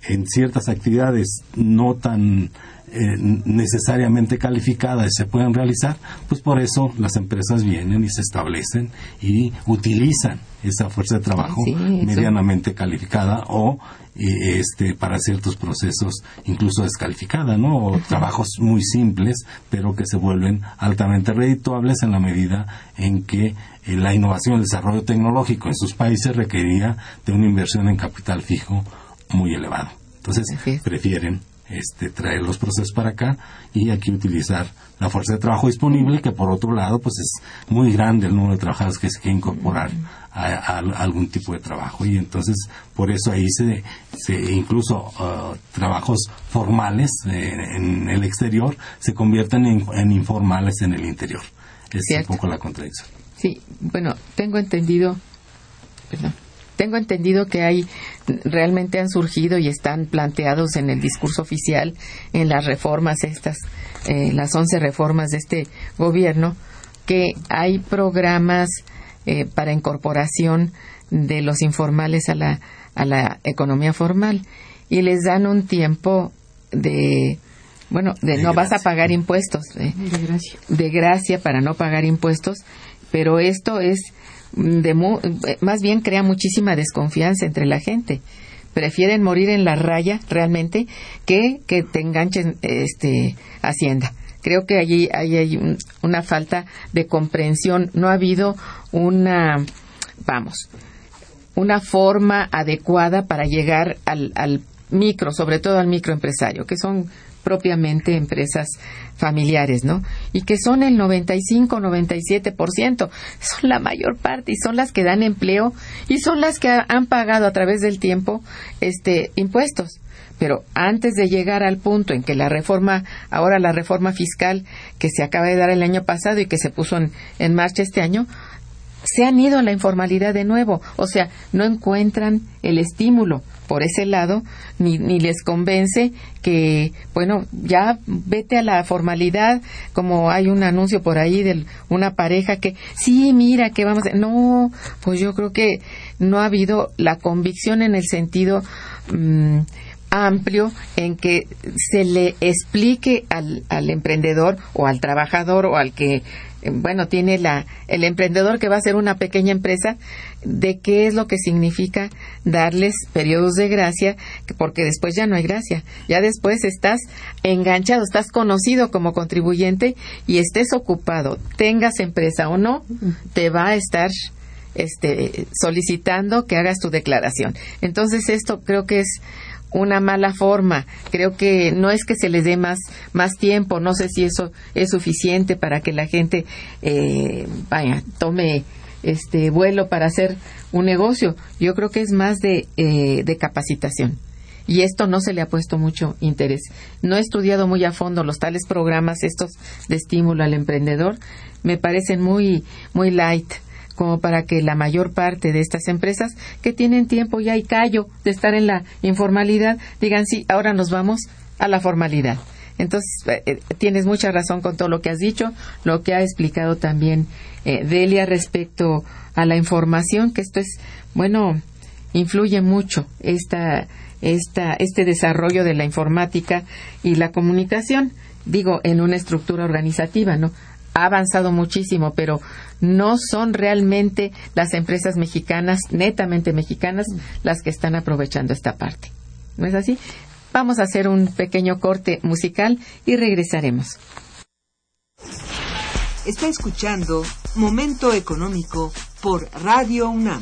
en ciertas actividades no tan eh, necesariamente calificadas se pueden realizar, pues por eso las empresas vienen y se establecen y utilizan esa fuerza de trabajo Sí, medianamente calificada o eh, este para ciertos procesos incluso descalificada, ¿no? O trabajos muy simples, pero que se vuelven altamente redituables en la medida en que eh, la innovación el desarrollo tecnológico en sus países requería de una inversión en capital fijo muy elevado. Entonces, prefieren este, traer los procesos para acá y aquí utilizar la fuerza de trabajo disponible, que por otro lado, pues es muy grande el número de trabajadores que se quiere incorporar a, a- a algún tipo de trabajo. Y entonces, por eso ahí se, se incluso uh, trabajos formales eh, en el exterior se convierten en, en informales en el interior. Es Cierto. un poco la contradicción. Sí, bueno, tengo entendido, perdón, tengo entendido que hay, realmente han surgido y están planteados en el discurso oficial, en las reformas estas, eh, las 11 reformas de este gobierno, que hay programas eh, para incorporación de los informales a la, a la economía formal y les dan un tiempo de, bueno, de, De no vas a pagar impuestos. eh, De gracia. de gracia para no pagar impuestos, pero esto es de eh, más bien crea muchísima desconfianza entre la gente. Prefieren morir en la raya realmente que que te enganchen este Hacienda. Creo que allí hay, hay un- una falta de comprensión. No ha habido una, vamos, una forma adecuada para llegar al, al micro, sobre todo al microempresario, que son propiamente empresas familiares, ¿no? Y que son el 95, 97%, son la mayor parte y son las que dan empleo y son las que han pagado a través del tiempo este impuestos. Pero antes de llegar al punto en que la reforma, ahora la reforma fiscal que se acaba de dar el año pasado y que se puso en, en marcha este año, se han ido a la informalidad de nuevo, o sea, no encuentran el estímulo por ese lado, ni, ni les convence que, bueno, ya vete a la formalidad, como hay un anuncio por ahí de una pareja que, sí, mira, que vamos, a... no, pues yo creo que no ha habido la convicción en el sentido mm, amplio en que se le explique al, al emprendedor o al trabajador o al que bueno, tiene la, el emprendedor que va a hacer una pequeña empresa, de qué es lo que significa darles periodos de gracia, porque después ya no hay gracia. Ya después estás enganchado, estás conocido como contribuyente y estés ocupado, tengas empresa o no, te va a estar este, solicitando que hagas tu declaración. Entonces, esto creo que es una mala forma. Creo que no es que se les dé más, más tiempo, no sé si eso es suficiente para que la gente eh, vaya, tome este vuelo para hacer un negocio. Yo creo que es más de, eh, de capacitación. Y esto no se le ha puesto mucho interés. No he estudiado muy a fondo los tales programas, estos de estímulo al emprendedor. Me parecen muy, muy light como para que la mayor parte de estas empresas que tienen tiempo ya y callo de estar en la informalidad digan sí, ahora nos vamos a la formalidad. Entonces, eh, eh, tienes mucha razón con todo lo que has dicho, lo que ha explicado también eh, Delia respecto a la información, que esto es, bueno, influye mucho esta, esta, este desarrollo de la informática y la comunicación, digo, en una estructura organizativa, ¿no? Ha avanzado muchísimo, pero no son realmente las empresas mexicanas, netamente mexicanas, las que están aprovechando esta parte. ¿No es así? Vamos a hacer un pequeño corte musical y regresaremos. Está escuchando Momento Económico por Radio UNAM.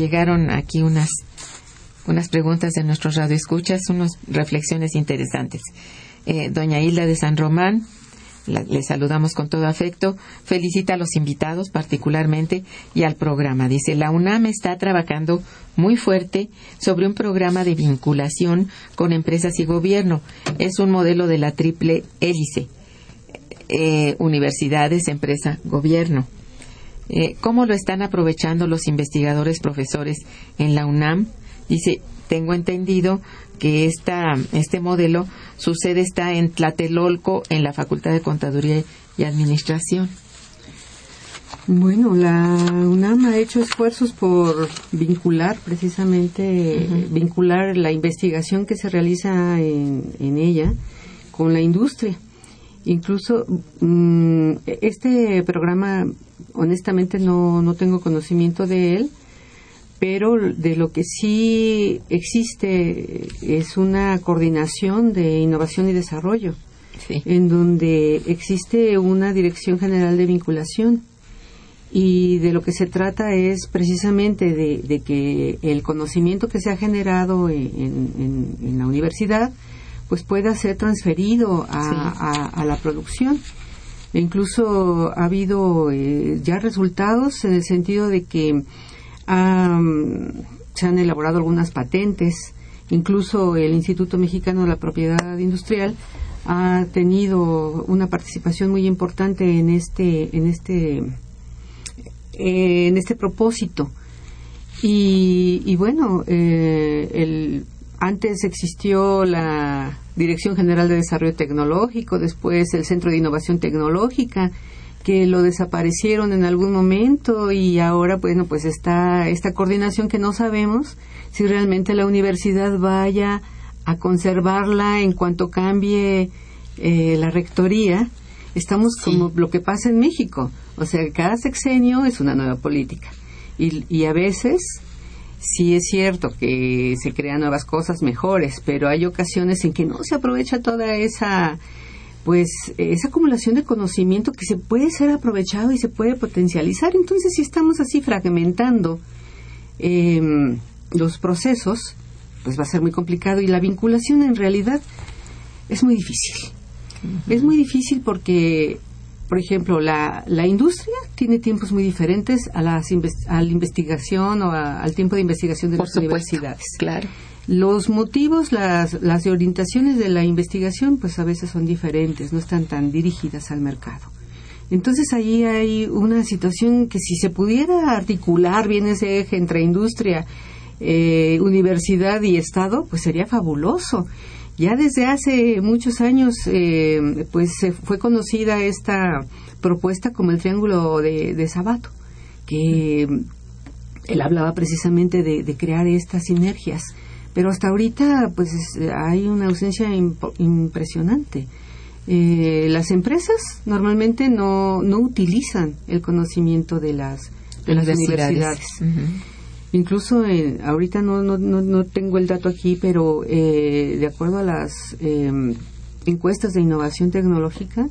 Llegaron aquí unas unas preguntas de nuestros radioescuchas, unas reflexiones interesantes. Eh, doña Hilda de San Román, le saludamos con todo afecto, felicita a los invitados particularmente y al programa. Dice, la UNAM está trabajando muy fuerte sobre un programa de vinculación con empresas y gobierno. Es un modelo de la triple hélice. Eh, universidades, empresa, gobierno. Eh, ¿Cómo lo están aprovechando los investigadores profesores en la UNAM? Dice, tengo entendido que esta, este modelo, su sede está en Tlatelolco, en la Facultad de Contaduría y Administración. Bueno, la UNAM ha hecho esfuerzos por vincular precisamente, vincular la investigación que se realiza en, ella con la industria. Incluso mm, este programa, honestamente no, no tengo conocimiento de él, pero de lo que sí existe es una coordinación de innovación y desarrollo, en donde existe una dirección general de vinculación. Y de lo que se trata es precisamente de, que el conocimiento que se ha generado en, la universidad pues pueda ser transferido a, la producción. Incluso ha habido eh, ya resultados en el sentido de que se han elaborado algunas patentes, incluso el Instituto Mexicano de la Propiedad Industrial ha tenido una participación muy importante en este en este en este propósito. Y, bueno eh, el, antes existió la Dirección General de Desarrollo Tecnológico después el Centro de Innovación Tecnológica que lo desaparecieron en algún momento y ahora bueno pues está esta coordinación que no sabemos si realmente la universidad vaya a conservarla en cuanto cambie eh, la rectoría. Estamos como lo que pasa en México. O sea cada sexenio es una nueva política. Y, y a veces sí es cierto que se crean nuevas cosas mejores pero hay ocasiones en que no se aprovecha toda esa pues esa acumulación de conocimiento que se puede ser aprovechado y se puede potencializar. Entonces, si estamos así fragmentando em, los procesos, pues va a ser muy complicado y la vinculación en realidad es muy difícil. Es muy difícil porque, por ejemplo, la, la industria tiene tiempos muy diferentes a, las a la investigación o al tiempo de investigación de las universidades. Claro. Los motivos, las, las orientaciones de la investigación, pues a veces son diferentes, no están tan dirigidas al mercado. Entonces ahí hay una situación que si se pudiera articular bien ese eje entre industria, eh, universidad y Estado, pues sería fabuloso. Ya desde hace muchos años, eh, pues se fue conocida esta propuesta como el Triángulo de, de Sabato, que él hablaba precisamente de crear estas sinergias pero hasta ahorita pues hay una ausencia impresionante. Eh, las empresas normalmente no, no utilizan el conocimiento de las, de las universidades. Incluso ahorita no, no, no, tengo el dato aquí, pero eh, de acuerdo a las em, encuestas de innovación tecnológica,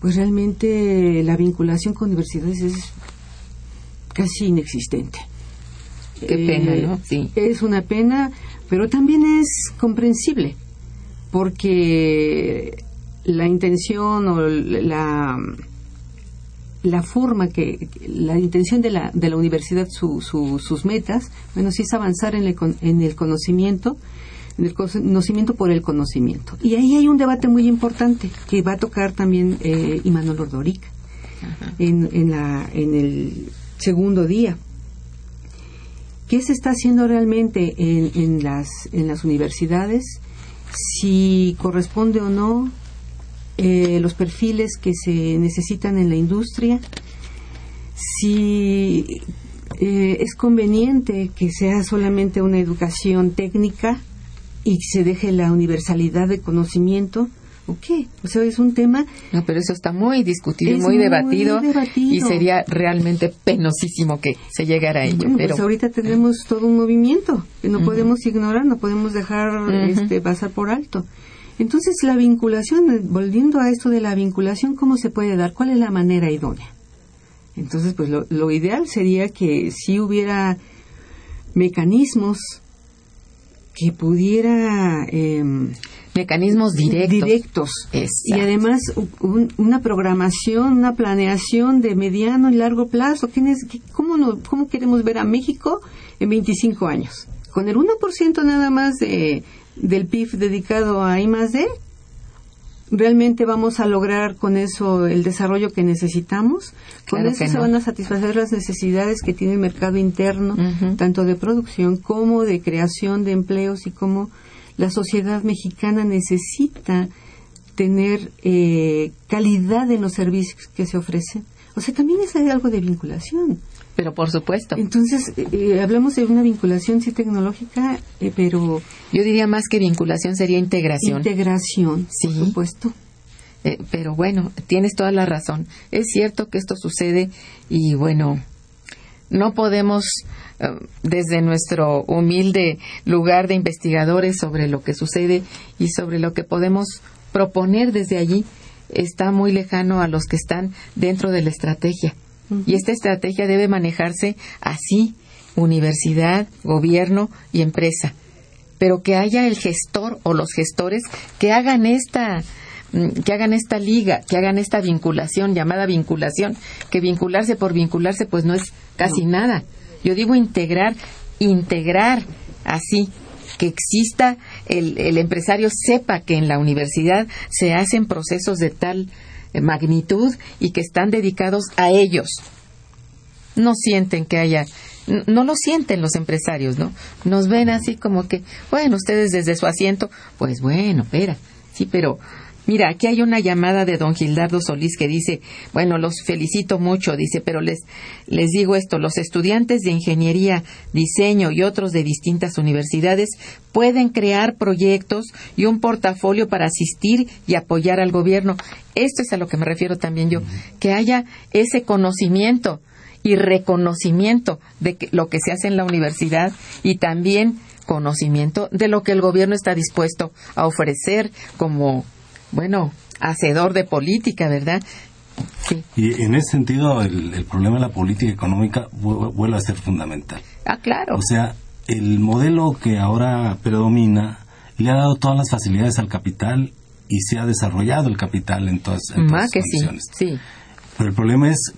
pues realmente la vinculación con universidades es casi inexistente. Qué pena, ¿no? Sí. Es una pena pero también es comprensible porque la intención o la la forma que la intención de la, de la universidad sus metas bueno sí es avanzar en el, en el conocimiento en el conocimiento por el conocimiento. Y ahí hay un debate muy importante que va a tocar también eh, Imanol Ordoric en, en, la, en el segundo día. Qué se está haciendo realmente en, las, en las universidades, si corresponde o no eh, los perfiles que se necesitan en la industria, si eh, es conveniente que sea solamente una educación técnica y se deje la universalidad de conocimiento ¿O qué? O sea, es un tema... No, pero eso está muy discutido y muy, debatido, y sería realmente penosísimo que se llegara a ello. Pues pero... Pues ahorita tenemos todo un movimiento que no podemos ignorar, no podemos dejar este, pasar por alto. Entonces, la vinculación, volviendo a esto de la vinculación, ¿cómo se puede dar? ¿Cuál es la manera idónea? Entonces, pues lo, lo ideal sería que si hubiera mecanismos que pudiera em, mecanismos directos. directos. Exacto. Y además un- una programación, una planeación de mediano y largo plazo. ¿Quién es- qué- cómo, no- ¿Cómo queremos ver a México en 25 años? ¿Con el 1% nada más de, del PIB dedicado a I más D? ¿Realmente vamos a lograr con eso el desarrollo que necesitamos? Con Claro eso se no. van a satisfacer las necesidades que tiene el mercado interno, tanto de producción como de creación de empleos y como la sociedad mexicana necesita tener eh, calidad en los servicios que se ofrecen. O sea, también es algo de vinculación. Pero por supuesto, Entonces, eh, eh, hablamos de una vinculación sí tecnológica, eh, pero yo diría más que vinculación sería integración. integración, Sí. por supuesto. Eh, pero bueno, tienes toda la razón. Es cierto que esto sucede y bueno, no podemos, desde nuestro humilde lugar de investigadores sobre lo que sucede y sobre lo que podemos proponer desde allí, está muy lejano a los que están dentro de la estrategia. Y esta estrategia debe manejarse así, universidad, gobierno y empresa. Pero que haya el gestor o los gestores que hagan esta mm, que hagan esta liga, que hagan esta vinculación, llamada vinculación, que vincularse por vincularse pues no es casi nada. Yo digo integrar, integrar así, que exista el, el empresario sepa que en la universidad se hacen procesos de tal magnitud y que están dedicados a ellos. No sienten que haya, no lo sienten los empresarios, ¿no? Nos ven así como que, bueno, ustedes desde su asiento, pues bueno, espera, sí, pero Mira, aquí hay una llamada de don Gildardo Solís que dice, bueno, los felicito mucho, dice, pero les, les digo esto, los estudiantes de ingeniería, diseño y otros de distintas universidades pueden crear proyectos y un portafolio para asistir y apoyar al gobierno. Esto es a lo que me refiero también yo, que haya ese conocimiento y reconocimiento de que- lo que se hace en la universidad y también conocimiento de lo que el gobierno está dispuesto a ofrecer como, bueno, hacedor de política, ¿verdad? Sí. Y en ese sentido, el, el problema de la política económica vu- vuelve a ser fundamental. Ah, claro. O sea, el modelo que ahora predomina le ha dado todas las facilidades al capital y se ha desarrollado el capital en todas, en todas Más sus que sí. Sí. Pero el problema es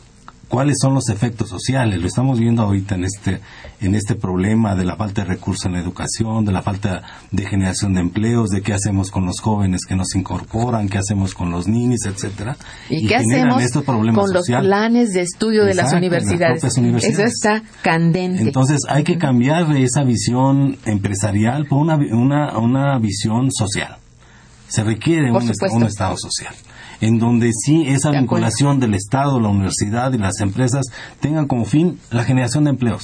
cuáles son los efectos sociales. Lo estamos viendo ahorita en este en este problema de la falta de recursos en la educación, de la falta de generación de empleos, de qué hacemos con los jóvenes que nos incorporan, qué hacemos con los ninis, etcétera. ¿Y, qué hacemos estos problemas con los planes de estudio de las Exacto, en las universidades? Eso está candente. Entonces hay que cambiar de esa visión empresarial por una, una, una visión social. Se requiere un Estado social, en donde sí esa De acuerdo. vinculación del Estado, la universidad y las empresas tengan como fin la generación de empleos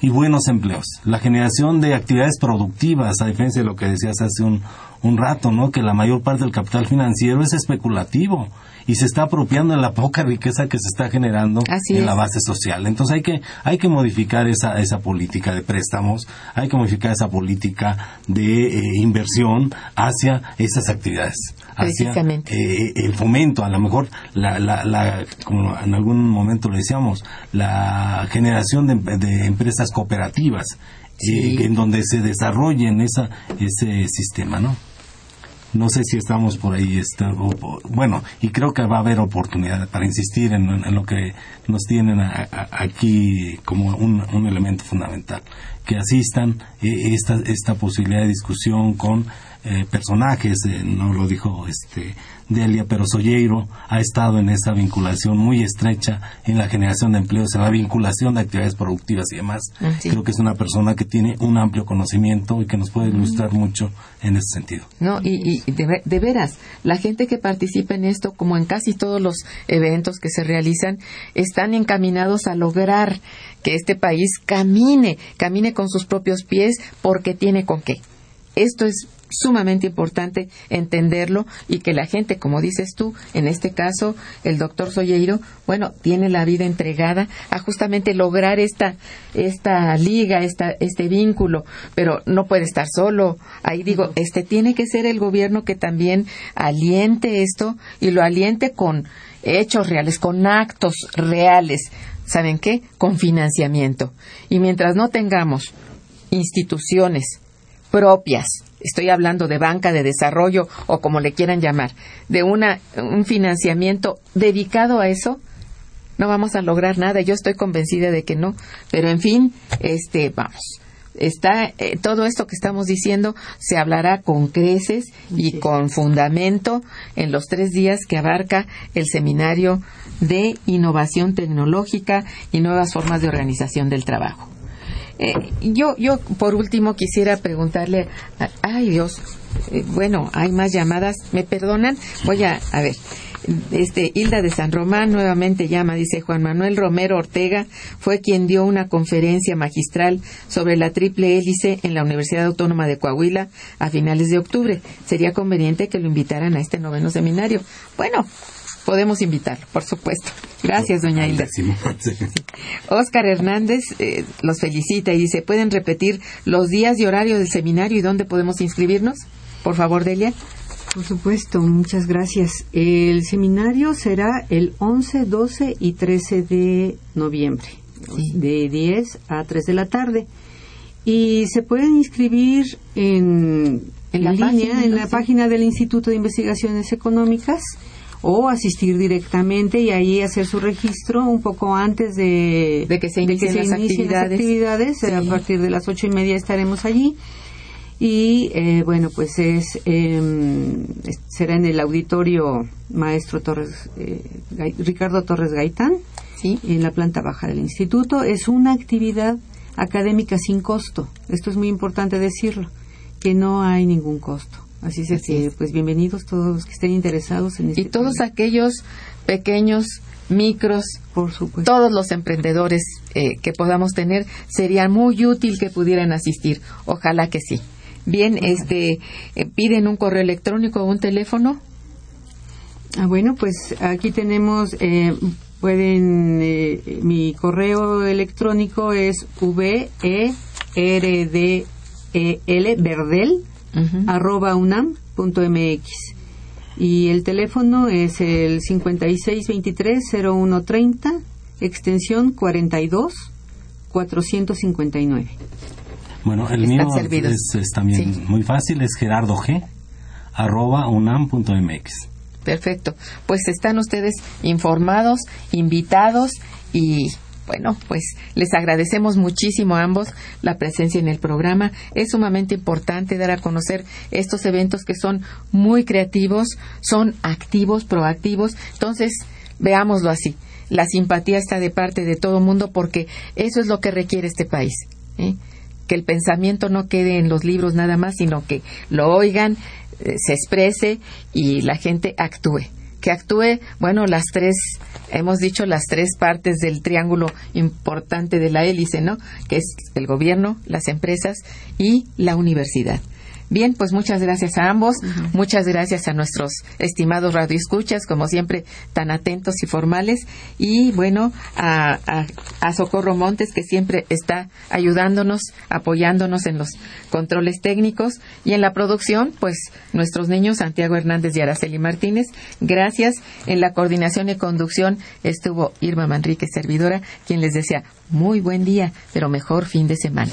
y buenos empleos, la generación de actividades productivas, a diferencia de lo que decías hace un, un rato, ¿no? que la mayor parte del capital financiero es especulativo y se está apropiando de la poca riqueza que se está generando Así en es. la base social. Entonces hay que hay que modificar esa esa política de préstamos, hay que modificar esa política de eh, inversión hacia esas actividades, hacia eh, el fomento, a lo mejor la, la, la como en algún momento lo decíamos, la generación de, de empresas cooperativas Sí. eh, en donde se desarrollen esa ese sistema, ¿no? No sé si estamos por ahí, está, o- o- bueno, y creo que va a haber oportunidad para insistir en, en lo que nos tienen a- a- aquí como un, un elemento fundamental, que asistan eh, esta, esta posibilidad de discusión con eh, personajes, eh, no lo dijo este Delia, pero Solleiro ha estado en esa vinculación muy estrecha en la generación de empleos, en la vinculación de actividades productivas y demás. Ah, sí. Creo que es una persona que tiene un amplio conocimiento y que nos puede ilustrar mucho en ese sentido. No, y, y de, de veras, la gente que participa en esto, como en casi todos los eventos que se realizan, están encaminados a lograr que este país camine, camine con sus propios pies porque tiene con qué. Esto es sumamente importante entenderlo y que la gente, como dices tú, en este caso, el doctor Solleiro, bueno, tiene la vida entregada a justamente lograr esta, esta liga, esta, este vínculo, pero no puede estar solo. Ahí digo, este tiene que ser el gobierno que también aliente esto y lo aliente con hechos reales, con actos reales. ¿saben qué? Con financiamiento. Y mientras no tengamos instituciones propias, estoy hablando de banca de desarrollo o como le quieran llamar, de una, un financiamiento dedicado a eso, no vamos a lograr nada. Yo estoy convencida de que no, pero en fin, este, vamos. Está eh, todo esto que estamos diciendo se hablará con creces y con fundamento en los tres días que abarca el seminario de innovación tecnológica y nuevas formas de organización del trabajo. Eh, yo, yo, por último, quisiera preguntarle, ay Dios, eh, bueno, hay más llamadas, ¿me perdonan? Voy a, a ver, este, Hilda de San Román nuevamente llama, dice Juan Manuel Romero Ortega, fue quien dio una conferencia magistral sobre la triple hélice en la Universidad Autónoma de Coahuila a finales de octubre. Sería conveniente que lo invitaran a este noveno seminario. Bueno, podemos invitarlo, por supuesto. Gracias, doña Hilda. Oscar Hernández eh, los felicita y dice, ¿pueden repetir los días y horarios del seminario y dónde podemos inscribirnos? Por favor, Delia. Por supuesto, muchas gracias. El seminario será el 11, 12 y 13 de noviembre, de 10 a 3 de la tarde. Y se pueden inscribir en, en, la línea, en la página del Instituto de Investigaciones Económicas o asistir directamente y ahí hacer su registro un poco antes de, que se inicien, las, actividades. A partir de las ocho y media estaremos allí. Y eh, bueno pues es em, será en el auditorio maestro Torres eh, Ricardo Torres Gaitán en la planta baja del instituto. Es una actividad académica sin costo. Esto es muy importante decirlo que no hay ningún costo así, es que pues bienvenidos todos los que estén interesados en este y todos aquellos pequeños micros, por supuesto. todos los emprendedores eh, que podamos tener, sería muy útil que pudieran asistir. Ojalá que sí. Bien, este, eh, piden un correo electrónico o un teléfono. Ah, bueno, pues aquí tenemos, eh, pueden, eh, mi correo electrónico es v e r d e l verdel arroba unam punto mx y el teléfono es el 5623-0130 extensión 42 459. Bueno, el mío es, también muy fácil, es gerardo g arroba unam.mx. Perfecto. Pues están ustedes informados, invitados y bueno, pues les agradecemos muchísimo a ambos la presencia en el programa. Es sumamente importante dar a conocer estos eventos que son muy creativos, son activos, proactivos. Entonces, veámoslo así. La simpatía está de parte de todo el mundo porque eso es lo que requiere este país. ¿eh? que el pensamiento no quede en los libros nada más, sino que lo oigan, eh, se exprese y la gente actúe. Que actúe, bueno, las tres, hemos dicho las tres partes del triángulo importante de la hélice, ¿no? Que es el gobierno, las empresas y la universidad. Bien, pues muchas gracias a ambos, muchas gracias a nuestros estimados radioescuchas, como siempre, tan atentos y formales, y bueno, a, a, Socorro Montes, que siempre está ayudándonos, apoyándonos en los controles técnicos, y en la producción, pues nuestros niños, Santiago Hernández y Araceli Martínez, gracias. En la coordinación y conducción estuvo Irma Manrique, servidora, quien les decía muy buen día, pero mejor fin de semana.